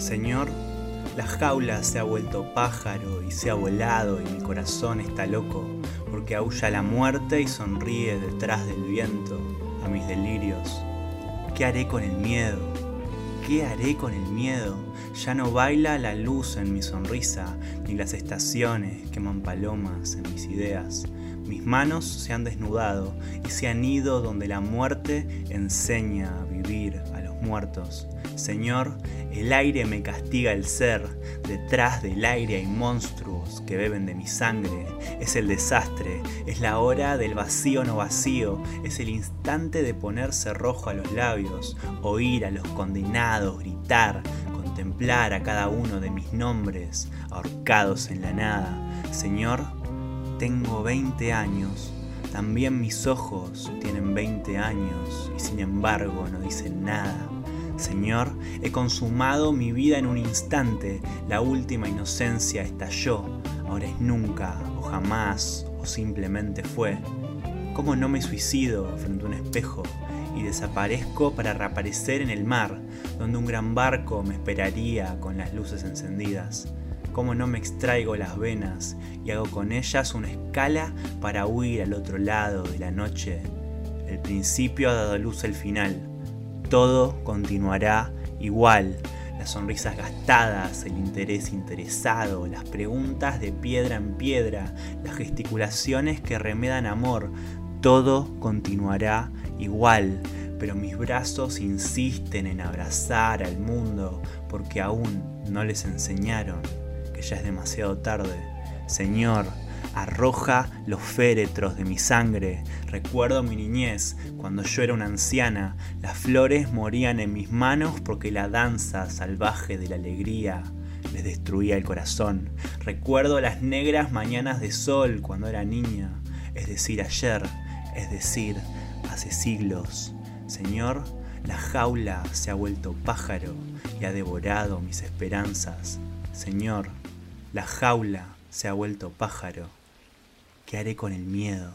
Señor, la jaula se ha vuelto pájaro y se ha volado y mi corazón está loco porque aúlla la muerte y sonríe detrás del viento a mis delirios. ¿Qué haré con el miedo? ¿Qué haré con el miedo? Ya no baila la luz en mi sonrisa, ni las estaciones queman palomas en mis ideas. Mis manos se han desnudado y se han ido donde la muerte enseña a vivir a los muertos. Señor, el aire me castiga el ser, detrás del aire hay monstruos que beben de mi sangre, es el desastre, es la hora del vacío no vacío, es el instante de ponerse rojo a los labios, oír a los condenados gritar, contemplar a cada uno de mis nombres ahorcados en la nada. Señor, tengo 20 años, también mis ojos tienen 20 años y sin embargo no dicen nada. Señor, he consumado mi vida en un instante, la última inocencia estalló, ahora es nunca o jamás o simplemente fue. ¿Cómo no me suicido frente a un espejo y desaparezco para reaparecer en el mar, donde un gran barco me esperaría con las luces encendidas? Cómo no me extraigo las venas y hago con ellas una escala para huir al otro lado de la noche. El principio ha dado luz al final. Todo continuará igual. Las sonrisas gastadas, el interés interesado, las preguntas de piedra en piedra, las gesticulaciones que remedan amor, todo continuará igual pero mis brazos insisten en abrazar al mundo porque aún no les enseñaron ya es demasiado tarde. Señor, arroja los féretros de mi sangre. Recuerdo mi niñez, cuando yo era una anciana, las flores morían en mis manos porque la danza salvaje de la alegría les destruía el corazón. Recuerdo las negras mañanas de sol cuando era niña, es decir, ayer, es decir, hace siglos. Señor, la jaula se ha vuelto pájaro y ha devorado mis esperanzas. Señor, la jaula se ha vuelto pájaro. ¿Qué haré con el miedo?